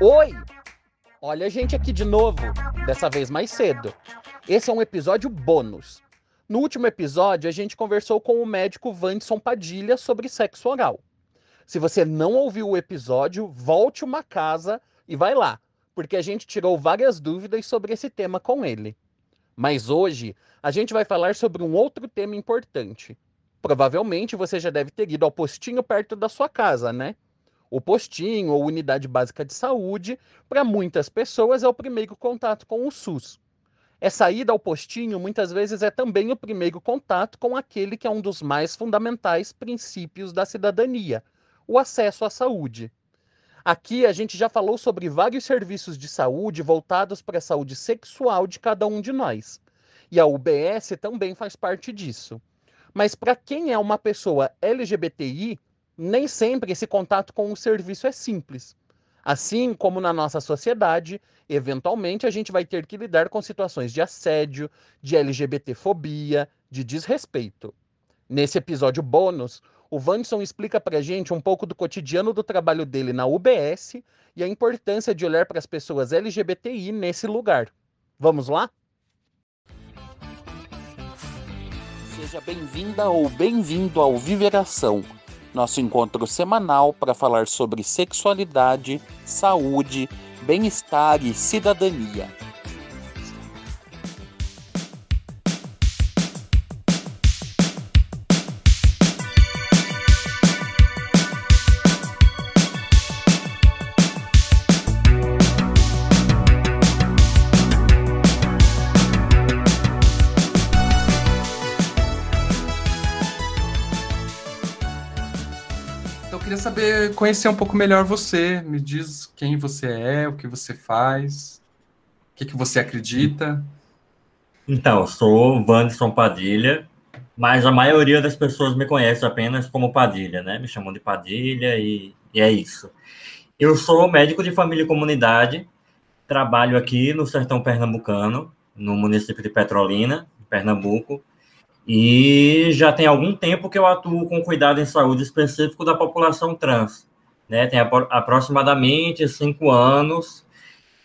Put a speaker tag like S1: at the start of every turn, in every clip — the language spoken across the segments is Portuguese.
S1: Oi! Olha a gente aqui de novo, dessa vez mais cedo. Esse é um episódio bônus. No último episódio, a gente conversou com o médico Vanderson Padilha sobre sexo oral. Se você não ouviu o episódio, volte uma casa e vai lá, porque a gente tirou várias dúvidas sobre esse tema com ele. Mas hoje, a gente vai falar sobre um outro tema importante. Provavelmente você já deve ter ido ao postinho perto da sua casa, né? O postinho ou unidade básica de saúde, para muitas pessoas, é o primeiro contato com o SUS. Essa ida ao postinho muitas vezes é também o primeiro contato com aquele que é um dos mais fundamentais princípios da cidadania, o acesso à saúde. Aqui a gente já falou sobre vários serviços de saúde voltados para a saúde sexual de cada um de nós. E a UBS também faz parte disso. Mas para quem é uma pessoa LGBTI, nem sempre esse contato com o serviço é simples. Assim como na nossa sociedade, eventualmente a gente vai ter que lidar com situações de assédio, de LGBTfobia, de desrespeito. Nesse episódio bônus, o Vanson explica para a gente um pouco do cotidiano do trabalho dele na UBS e a importância de olhar para as pessoas LGBTI nesse lugar. Vamos lá? Seja bem-vinda ou bem-vindo ao Viveração nosso encontro semanal para falar sobre sexualidade, saúde, bem-estar e cidadania.
S2: Saber conhecer um pouco melhor você. Me diz quem você é, o que você faz, o que, que você acredita.
S3: Então, sou Wanderson Padilha, mas a maioria das pessoas me conhece apenas como Padilha, né? Me chamam de Padilha e, e é isso. Eu sou médico de família e comunidade, trabalho aqui no sertão pernambucano, no município de Petrolina, Pernambuco, e já tem algum tempo que eu atuo com cuidado em saúde específico da população trans. Né? Tem aproximadamente cinco anos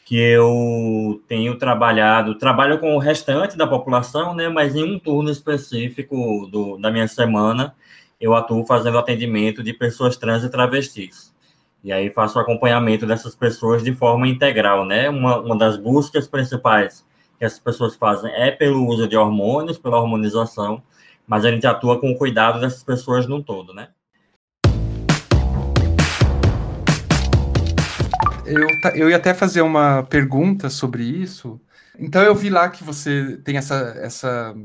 S3: que eu tenho trabalhado, trabalho com o restante da população, né? mas em um turno específico do, da minha semana, eu atuo fazendo atendimento de pessoas trans e travestis. E aí faço acompanhamento dessas pessoas de forma integral, né? Uma, uma das buscas principais que as pessoas fazem é pelo uso de hormônios, pela hormonização, mas a gente atua com o cuidado dessas pessoas no todo, né?
S2: Eu, eu ia até fazer uma pergunta sobre isso. Então, eu vi lá que você tem essa, essa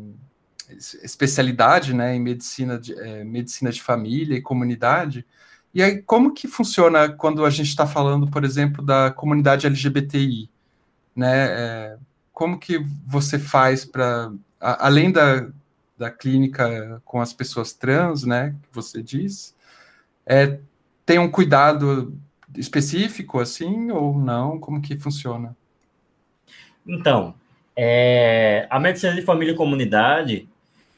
S2: especialidade né, em medicina de, é, medicina de família e comunidade. E aí, como que funciona quando a gente está falando, por exemplo, da comunidade LGBTI? Né? É, como que você faz para, além da, da clínica com as pessoas trans, né, que você diz, é, tem um cuidado específico, assim, ou não? Como que funciona?
S3: Então, é, a medicina de família e comunidade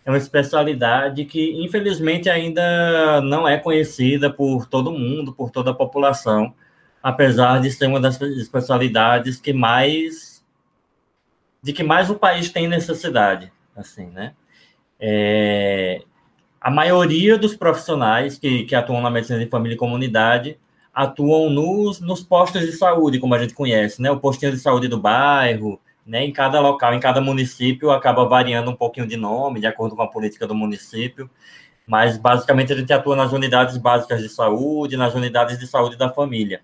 S3: é uma especialidade que, infelizmente, ainda não é conhecida por todo mundo, por toda a população, apesar de ser uma das especialidades que mais de que mais o país tem necessidade, assim, né? É, a maioria dos profissionais que, que atuam na medicina de família e comunidade atuam nos, nos postos de saúde, como a gente conhece, né? O postinho de saúde do bairro, né? Em cada local, em cada município, acaba variando um pouquinho de nome, de acordo com a política do município, mas basicamente a gente atua nas unidades básicas de saúde, nas unidades de saúde da família,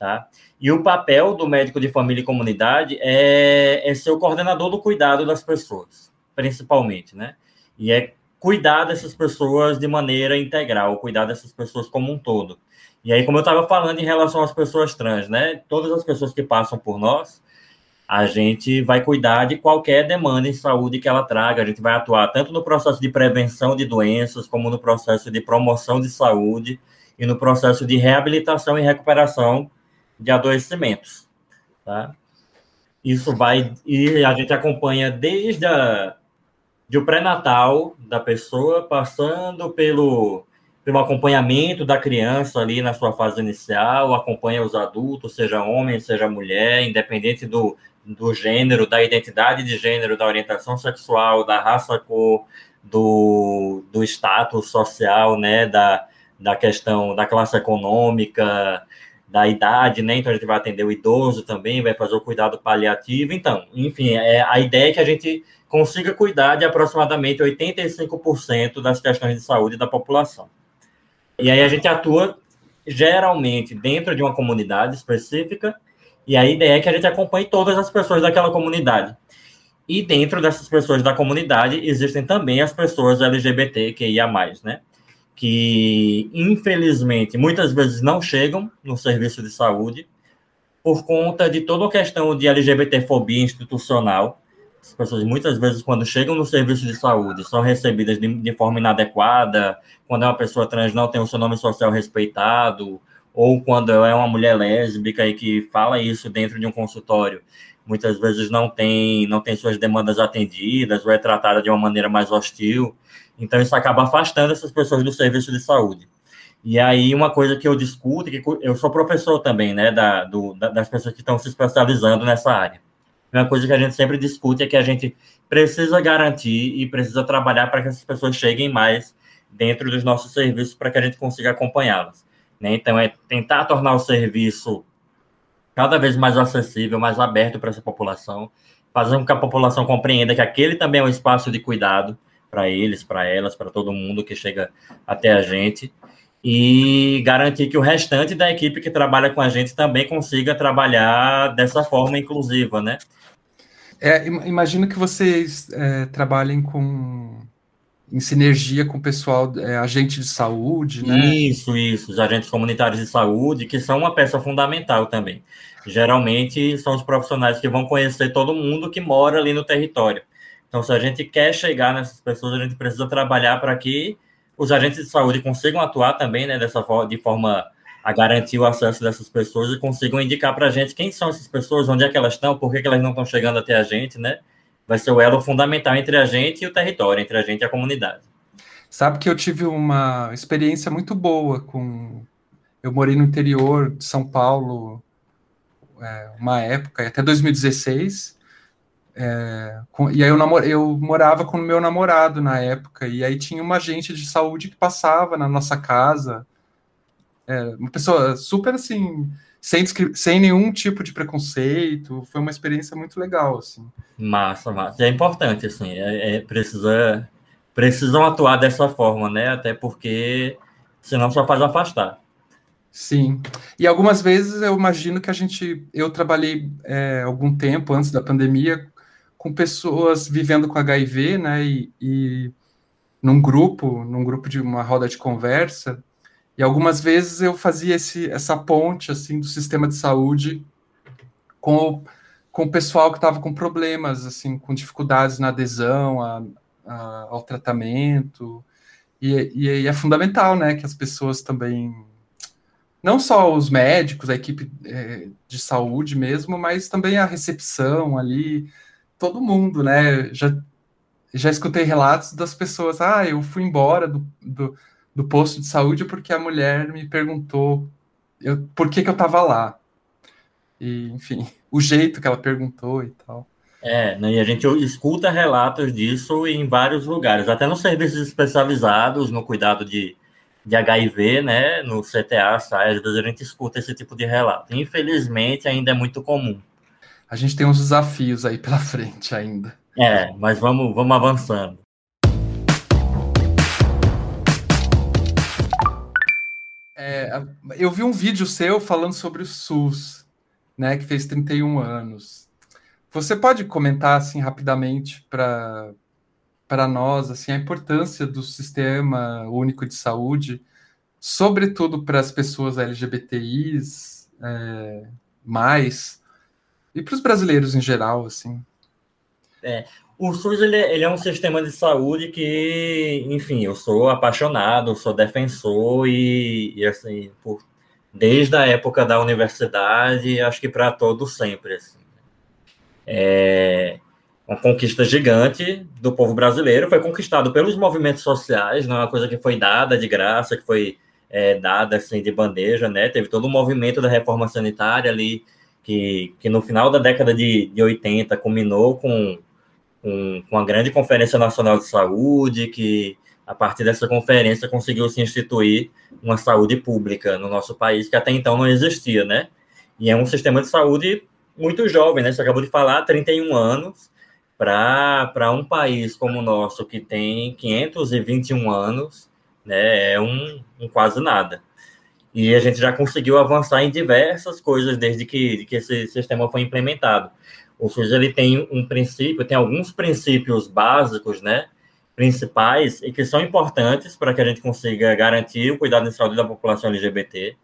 S3: tá? E o papel do médico de família e comunidade é, é ser o coordenador do cuidado das pessoas, principalmente, né? E é cuidar dessas pessoas de maneira integral, cuidar dessas pessoas como um todo. E aí, como eu estava falando em relação às pessoas trans, né? Todas as pessoas que passam por nós, a gente vai cuidar de qualquer demanda em saúde que ela traga. A gente vai atuar tanto no processo de prevenção de doenças, como no processo de promoção de saúde e no processo de reabilitação e recuperação de adoecimentos, tá? Isso vai e a gente acompanha desde a de o pré-natal da pessoa, passando pelo, pelo acompanhamento da criança ali na sua fase inicial, acompanha os adultos, seja homem, seja mulher, independente do, do gênero, da identidade de gênero, da orientação sexual, da raça, cor, do, do status social, né, da, da questão da classe econômica, da idade, né? Então a gente vai atender o idoso também, vai fazer o cuidado paliativo. Então, enfim, é, a ideia é que a gente consiga cuidar de aproximadamente 85% das questões de saúde da população. E aí a gente atua geralmente dentro de uma comunidade específica, e a ideia é que a gente acompanhe todas as pessoas daquela comunidade. E dentro dessas pessoas da comunidade existem também as pessoas LGBTQIA+, né? Que, infelizmente, muitas vezes não chegam no serviço de saúde por conta de toda a questão de LGBTfobia institucional, as pessoas muitas vezes, quando chegam no serviço de saúde, são recebidas de, de, forma inadequada, quando é uma pessoa trans não tem o seu nome social respeitado, ou quando é uma mulher lésbica e que fala isso dentro de um consultório, muitas vezes não tem, não tem suas demandas atendidas, ou é tratada de uma maneira mais hostil. Então, isso acaba afastando essas pessoas do serviço de saúde. E aí, uma coisa que eu discuto, que eu sou professor também, né, da, do, das pessoas que estão se especializando nessa área uma coisa que a gente sempre discute é que a gente precisa garantir e precisa trabalhar para que essas pessoas cheguem mais dentro dos nossos serviços para que a gente consiga acompanhá-las. Né? Então, é tentar tornar o serviço cada vez mais acessível, mais aberto para essa população, fazer com que a população compreenda que aquele também é um espaço de cuidado para eles, para elas, para todo mundo que chega até a gente, e garantir que o restante da equipe que trabalha com a gente também consiga trabalhar dessa forma inclusiva, né?
S2: É, imagino que vocês é, trabalhem com em sinergia com o pessoal, é, agente de saúde, né?
S3: Isso, isso, os agentes comunitários de saúde, que são uma peça fundamental também. Geralmente são os profissionais que vão conhecer todo mundo que mora ali no território. Então, se a gente quer chegar nessas pessoas, a gente precisa trabalhar para que os agentes de saúde consigam atuar também, né, dessa forma, de forma a garantir o acesso dessas pessoas e consigam indicar para a gente quem são essas pessoas, onde é que elas estão, por que, que elas não estão chegando até a gente, né? Vai ser o elo fundamental entre a gente e o território, entre a gente e a comunidade.
S2: Sabe que eu tive uma experiência muito boa com. Eu morei no interior de São Paulo é, uma época, até 2016. É, com, e aí eu, namor, eu morava com o meu namorado na época, e aí tinha uma agente de saúde que passava na nossa casa é, uma pessoa super assim, sem, sem nenhum tipo de preconceito. Foi uma experiência muito legal, assim.
S3: Massa, massa. É importante, assim, é, é, precisa, precisam atuar dessa forma, né? Até porque senão só faz afastar.
S2: Sim. E algumas vezes eu imagino que a gente. Eu trabalhei é, algum tempo antes da pandemia com pessoas vivendo com HIV, né? E, e num grupo, num grupo de uma roda de conversa, e algumas vezes eu fazia esse, essa ponte assim do sistema de saúde com o, com o pessoal que estava com problemas, assim, com dificuldades na adesão a, a, ao tratamento. E, e, e, é fundamental, né, que as pessoas também, não só os médicos, a equipe é, de saúde mesmo, mas também a recepção ali, todo mundo, né? Já, já escutei relatos das pessoas, ah, eu fui embora do, do do posto de saúde porque a mulher me perguntou eu, por que, que eu estava lá. E, enfim, o jeito que ela perguntou e tal.
S3: É, né, e a gente escuta relatos disso em vários lugares, até nos serviços especializados, no cuidado de, de HIV, né, no CTA, sai, às vezes a gente escuta esse tipo de relato. Infelizmente, ainda é muito comum.
S2: A gente tem uns desafios aí pela frente ainda.
S3: É, mas vamos, vamos avançando.
S2: É, eu vi um vídeo seu falando sobre o SUS, né, que fez 31 anos. Você pode comentar assim rapidamente para para nós assim a importância do sistema único de saúde, sobretudo para as pessoas LGBTIs, é, mais e para os brasileiros em geral, assim.
S3: É, o SUS ele, ele, é um sistema de saúde que, enfim, eu sou apaixonado, sou defensor e, e assim, por, desde a época da universidade, acho que para todos sempre. Assim. É, uma conquista gigante do povo brasileiro, foi conquistado pelos movimentos sociais, não é uma coisa que foi dada de graça, que foi é, dada assim de bandeja, né? Teve todo o movimento da reforma sanitária ali, que, que no final da década de, de 80 culminou com, com, com a grande Conferência Nacional de Saúde, que a partir dessa conferência conseguiu se instituir uma saúde pública no nosso país, que até então não existia, né? E é um sistema de saúde muito jovem, né? Você acabou de falar, 31 anos, para um país como o nosso, que tem 521 anos, né? É um, um quase nada. E a gente já conseguiu avançar em diversas coisas desde que, que esse sistema foi implementado. O SUS ele tem um princípio, tem alguns princípios básicos, né? Principais e que são importantes para que a gente consiga garantir o cuidado em saúde da população LGBT,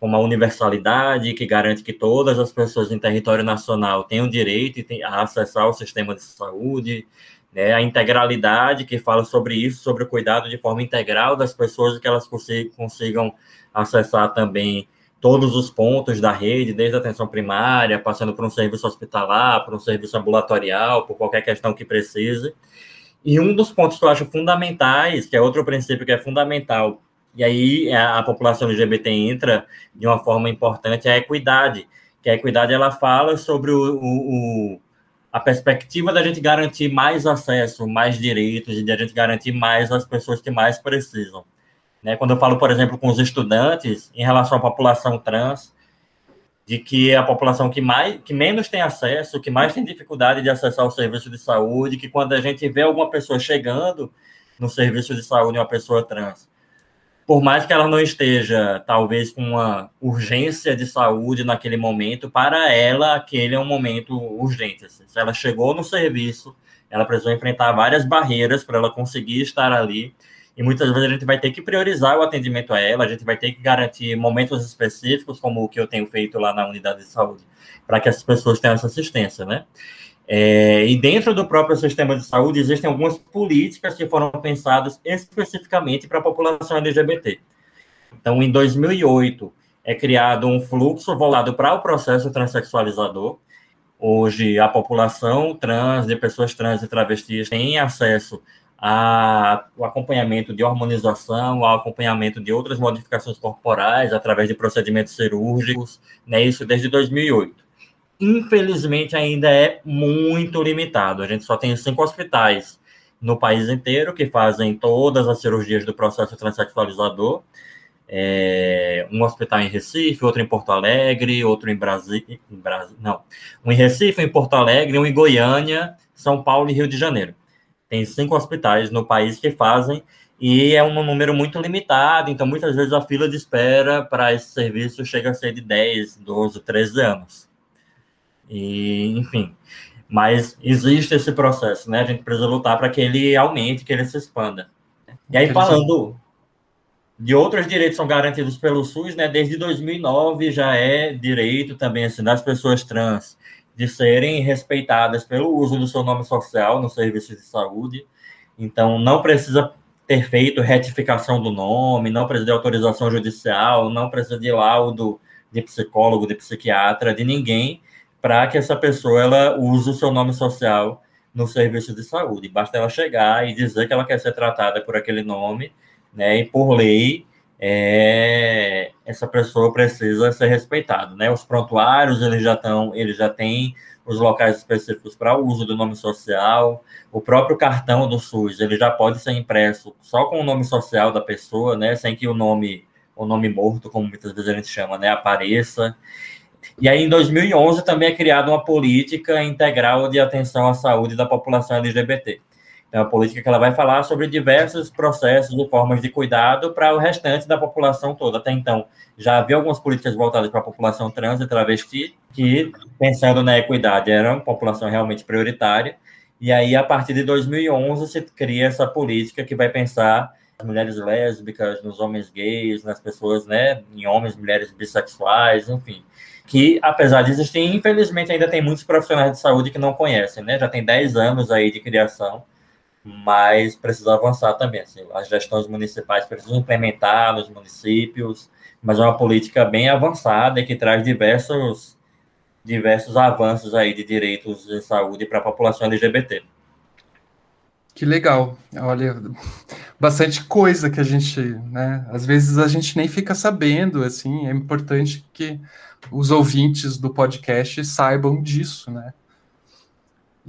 S3: como a universalidade, que garante que todas as pessoas em território nacional tenham direito a acessar o sistema de saúde, né? a integralidade, que fala sobre isso, sobre o cuidado de forma integral das pessoas que elas consigam acessar também todos os pontos da rede, desde a atenção primária, passando por um serviço hospitalar, por um serviço ambulatorial, por qualquer questão que precise. E um dos pontos que eu acho fundamentais, que é outro princípio que é fundamental, e aí a, população LGBT entra de uma forma importante, é a equidade. Que a equidade ela fala sobre o, o, o a perspectiva da gente garantir mais acesso, mais direitos e de a gente garantir mais as pessoas que mais precisam. Né? Quando eu falo, por exemplo, com os estudantes em relação à população trans, de que é a população que mais que menos tem acesso, que mais tem dificuldade de acessar o serviço de saúde, que quando a gente vê alguma pessoa chegando no serviço de saúde, uma pessoa trans, por mais que ela não esteja, talvez, com uma urgência de saúde naquele momento, para ela aquele é um momento urgente. Assim. Se ela chegou no serviço, ela precisou enfrentar várias barreiras para ela conseguir estar ali e muitas vezes a gente vai ter que priorizar o atendimento a ela, a gente vai ter que garantir momentos específicos, como o que eu tenho feito lá na unidade de saúde, para que essas pessoas tenham essa assistência, né? É, e dentro do próprio sistema de saúde existem algumas políticas que foram pensadas especificamente para a população LGBT. Então, em 2008, é criado um fluxo voltado para o processo transexualizador. Hoje, a população trans, de pessoas trans e travestis, tem acesso a, o acompanhamento de hormonização, o acompanhamento de outras modificações corporais através de procedimentos cirúrgicos, né, isso desde 2008. Infelizmente, ainda é muito limitado. A gente só tem cinco hospitais no país inteiro que fazem todas as cirurgias do processo transexualizador. É, um hospital em Recife, outro em Porto Alegre, outro em Brasília, não, um em Recife, um em Porto Alegre, um em Goiânia, São Paulo e Rio de Janeiro. Tem cinco hospitais no país que fazem e é um número muito limitado, então muitas vezes a fila de espera para esse serviço chega a ser de 10, 12, 13 anos. E, enfim, mas existe esse processo, né? A gente precisa lutar para que ele aumente, que ele se expanda. E aí, falando de outros direitos são garantidos pelo SUS, né? Desde 2009 já é direito também assim, das pessoas trans de serem respeitadas pelo uso do seu nome social no serviço de saúde. Então, não precisa ter feito retificação do nome, não precisa de autorização judicial, não precisa de laudo de psicólogo, de psiquiatra, de ninguém, para que essa pessoa ela use o seu nome social no serviço de saúde. Basta ela chegar e dizer que ela quer ser tratada por aquele nome, né? E por lei, é, essa pessoa precisa ser respeitada, né? Os prontuários eles já estão, eles já têm os locais específicos para uso do nome social, o próprio cartão do SUS ele já pode ser impresso só com o nome social da pessoa, né? Sem que o nome o nome morto, como muitas vezes a gente chama, né, apareça. E aí, em 2011, também é criada uma política integral de atenção à saúde da população LGBT. É uma política que ela vai falar sobre diversos processos e formas de cuidado para o restante da população toda. Até então, já havia algumas políticas voltadas para a população trans e travesti, que, pensando na equidade, era uma população realmente prioritária. E aí, a partir de 2011, se cria essa política que vai pensar nas mulheres lésbicas, nos homens gays, nas pessoas, né, em homens, mulheres bissexuais, enfim. Que, apesar de existir, infelizmente ainda tem muitos profissionais de saúde que não conhecem, né? Já tem 10 anos aí de criação mas precisa avançar também. Assim, as gestões municipais precisam implementar nos municípios, mas é uma política bem avançada que traz diversos, diversos avanços aí de direitos de saúde para a população LGBT.
S2: Que legal. Olha, bastante coisa que a gente, né? Às vezes a gente nem fica sabendo, assim, é importante que os ouvintes do podcast saibam disso, né?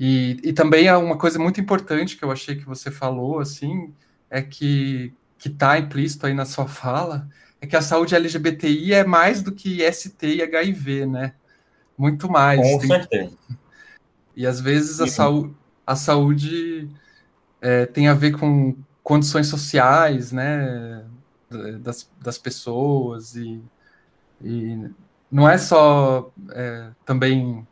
S2: E, e também há uma coisa muito importante que eu achei que você falou, assim, é que que está implícito aí na sua fala, é que a saúde LGBTI é mais do que ST e HIV, né? Muito mais.
S3: Com certeza.
S2: E às vezes a, saúde, a saúde é, tem a ver com condições sociais, né, das, das pessoas e, e não é só é, também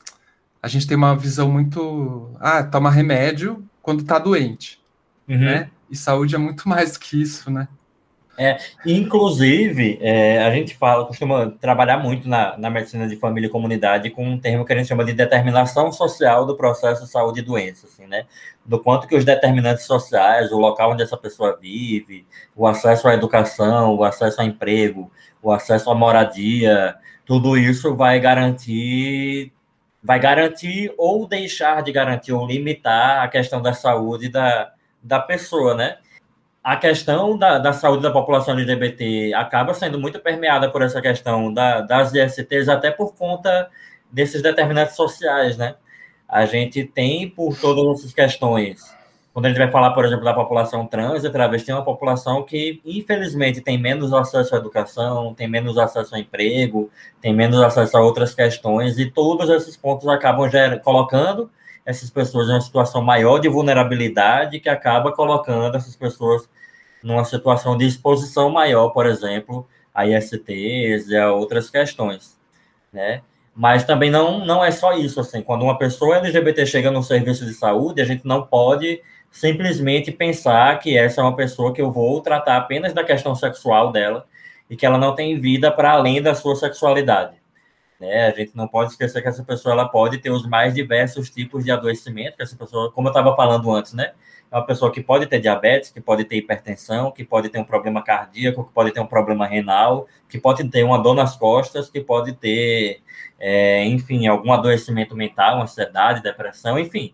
S2: a gente tem uma visão muito ah toma remédio quando está doente, uhum. né? E saúde é muito mais do que isso, né?
S3: É, inclusive, é, a gente fala, costuma trabalhar muito na, na medicina de família e comunidade com um termo que a gente chama de determinação social do processo de saúde e doença, assim, né? Do quanto que os determinantes sociais, o local onde essa pessoa vive, o acesso à educação, o acesso ao emprego, o acesso à moradia, tudo isso vai garantir vai garantir ou deixar de garantir ou limitar a questão da saúde da, da pessoa, né? a questão da, da saúde da população LGBT acaba sendo muito permeada por essa questão da, das ISTs, até por conta desses determinantes sociais, né? A gente tem, por todas essas questões, quando a gente vai falar, por exemplo, da população trans e travesti, é uma população que, infelizmente, tem menos acesso à educação, tem menos acesso ao emprego, tem menos acesso a outras questões, e todos esses pontos acabam já colocando essas pessoas em uma situação maior de vulnerabilidade, que acaba colocando essas pessoas numa situação de exposição maior, por exemplo, a ISTs e a outras questões, né? Mas também não, não é só isso, assim, quando uma pessoa LGBT chega no serviço de saúde, a gente não pode simplesmente pensar que essa é uma pessoa que eu vou tratar apenas da questão sexual dela e que ela não tem vida para além da sua sexualidade. Né? A gente não pode esquecer que essa pessoa ela pode ter os mais diversos tipos de adoecimento, que essa pessoa, como eu estava falando antes, né? é uma pessoa que pode ter diabetes, que pode ter hipertensão, que pode ter um problema cardíaco, que pode ter um problema renal, que pode ter uma dor nas costas, que pode ter, é, enfim, algum adoecimento mental, ansiedade, depressão, enfim.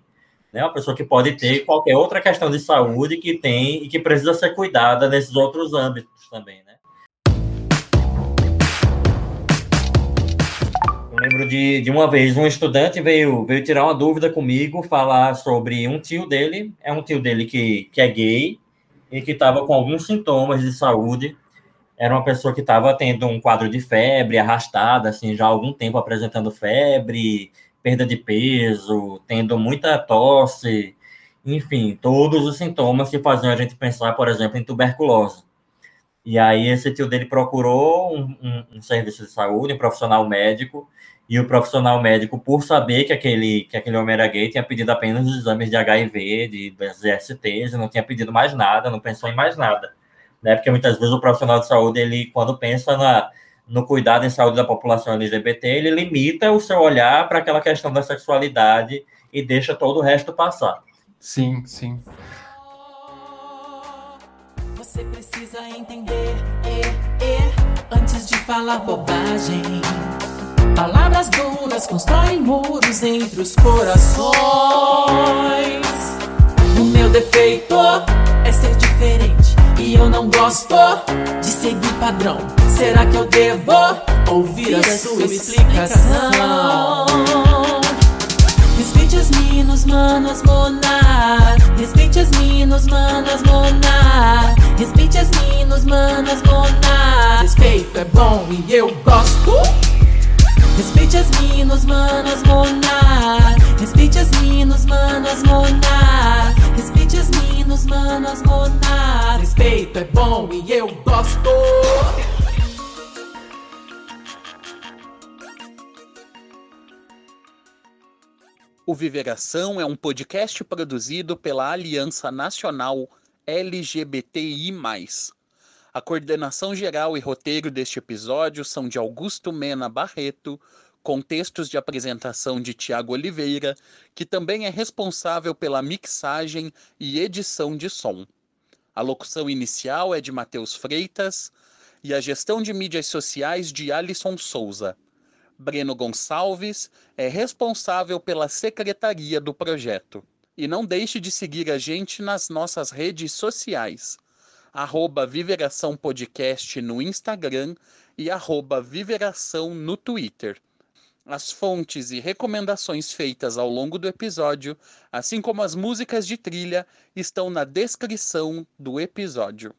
S3: Né? Uma pessoa que pode ter qualquer outra questão de saúde que tem e que precisa ser cuidada nesses outros âmbitos também, né? lembro de, de uma vez um estudante veio, veio tirar uma dúvida comigo, falar sobre um tio dele, é um tio dele que, que é gay e que estava com alguns sintomas de saúde. Era uma pessoa que estava tendo um quadro de febre arrastada, assim, já há algum tempo apresentando febre, perda de peso, tendo muita tosse, enfim, todos os sintomas que faziam a gente pensar, por exemplo, em tuberculose. E aí esse tio dele procurou um, um, um serviço de saúde, um profissional médico, e o profissional médico, por saber que aquele, que aquele homem era gay, tinha pedido apenas os exames de HIV, de, das STs, não tinha pedido mais nada, não pensou em mais nada. Né? Porque muitas vezes o profissional de saúde, ele, quando pensa na, no cuidado em saúde da população LGBT, ele limita o seu olhar para aquela questão da sexualidade e deixa todo o resto passar.
S2: Sim, sim.
S4: Você precisa entender, é, é, antes de falar bobagem. Palavras duras constroem muros entre os corações. O meu defeito é ser diferente e eu não gosto de seguir padrão. Será que eu devo ouvir a sua explicação? Respeite as minas, manas, monar. Respeite as minas, manas, monar. Respeite as minas, manas, monar. Respeito é bom e eu gosto. Respeite as minas, manas, monar. Respeite as minas, manas, monar. É bom e eu gosto.
S1: O Viveração é um podcast produzido pela Aliança Nacional LGBTI+. A coordenação geral e roteiro deste episódio são de Augusto Mena Barreto, com textos de apresentação de Tiago Oliveira, que também é responsável pela mixagem e edição de som. A locução inicial é de Matheus Freitas e a gestão de mídias sociais de Alisson Souza.
S5: Breno Gonçalves é responsável pela secretaria do projeto. E não deixe de seguir a gente nas nossas redes sociais. Arroba Viveração Podcast no Instagram e arroba Viveração no Twitter. As fontes e recomendações feitas ao longo do episódio, assim como as músicas de trilha, estão na descrição do episódio.